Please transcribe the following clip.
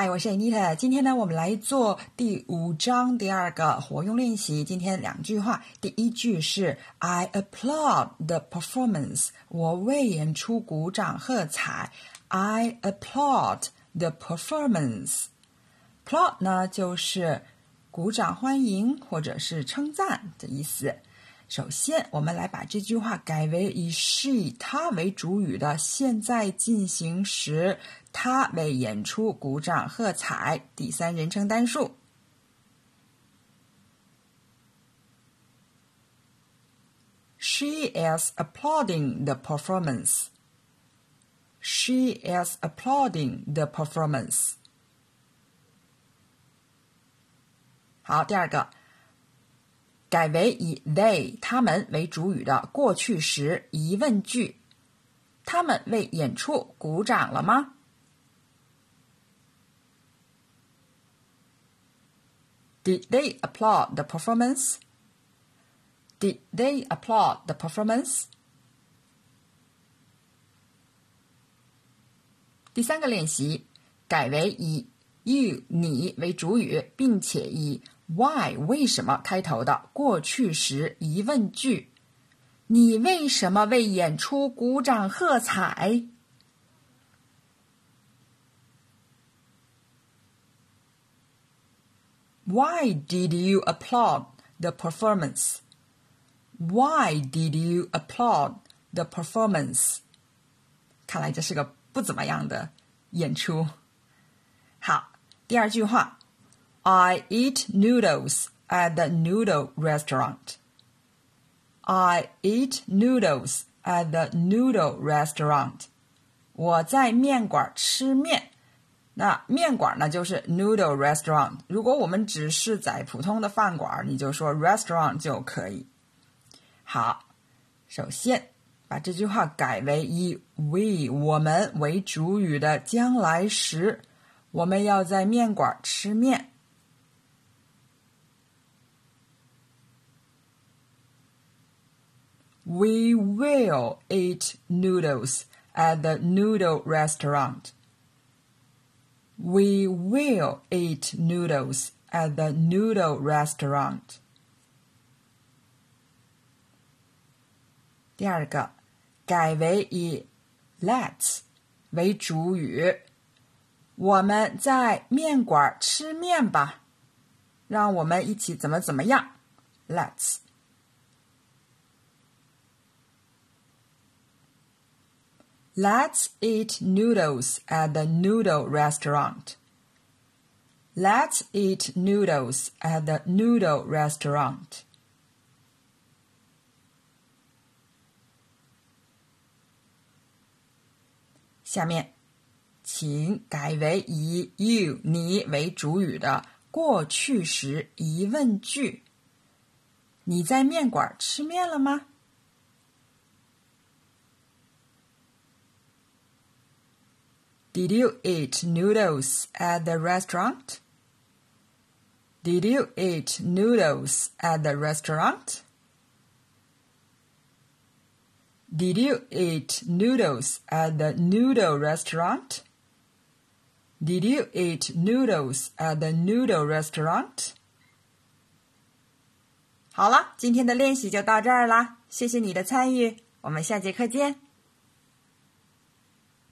嗨，我是 Anita。今天呢，我们来做第五章第二个活用练习。今天两句话，第一句是 I applaud the performance，我为演出鼓掌喝彩。I applaud the performance。applaud 呢就是鼓掌欢迎或者是称赞的意思。首先，我们来把这句话改为以 she 她为主语的现在进行时，她为演出鼓掌喝彩。第三人称单数。She is applauding the performance. She is applauding the performance. 好，第二个。改为以 they 他们为主语的过去时疑问句。他们为演出鼓掌了吗？Did they applaud the performance? Did they applaud the performance? 第三个练习改为以 you 你为主语，并且以 Why 为什么开头的过去时疑问句？你为什么为演出鼓掌喝彩？Why did you applaud the performance? Why did you applaud the performance? 看来这是个不怎么样的演出。好，第二句话。I eat noodles at the noodle restaurant. I eat noodles at the noodle restaurant. 我在面馆吃面。那面馆呢，就是 noodle restaurant。如果我们只是在普通的饭馆，你就说 restaurant 就可以。好，首先把这句话改为以 we 我们为主语的将来时，我们要在面馆吃面。We will eat noodles at the noodle restaurant. We will eat noodles at the noodle restaurant. 第二个，改为以 let's 为主语。我们在面馆吃面吧。让我们一起怎么怎么样？Let's。 Let's eat noodles at the noodle restaurant. Let's eat noodles at the noodle restaurant. 下面，请改为以 you 你为主语的过去时疑问句。你在面馆吃面了吗 ？Did you eat noodles at the restaurant? Did you eat noodles at the restaurant? Did you eat noodles at the noodle restaurant? Did you eat noodles at the noodle restaurant? 好了，今天的练习就到这儿啦，谢谢你的参与，我们下节课见。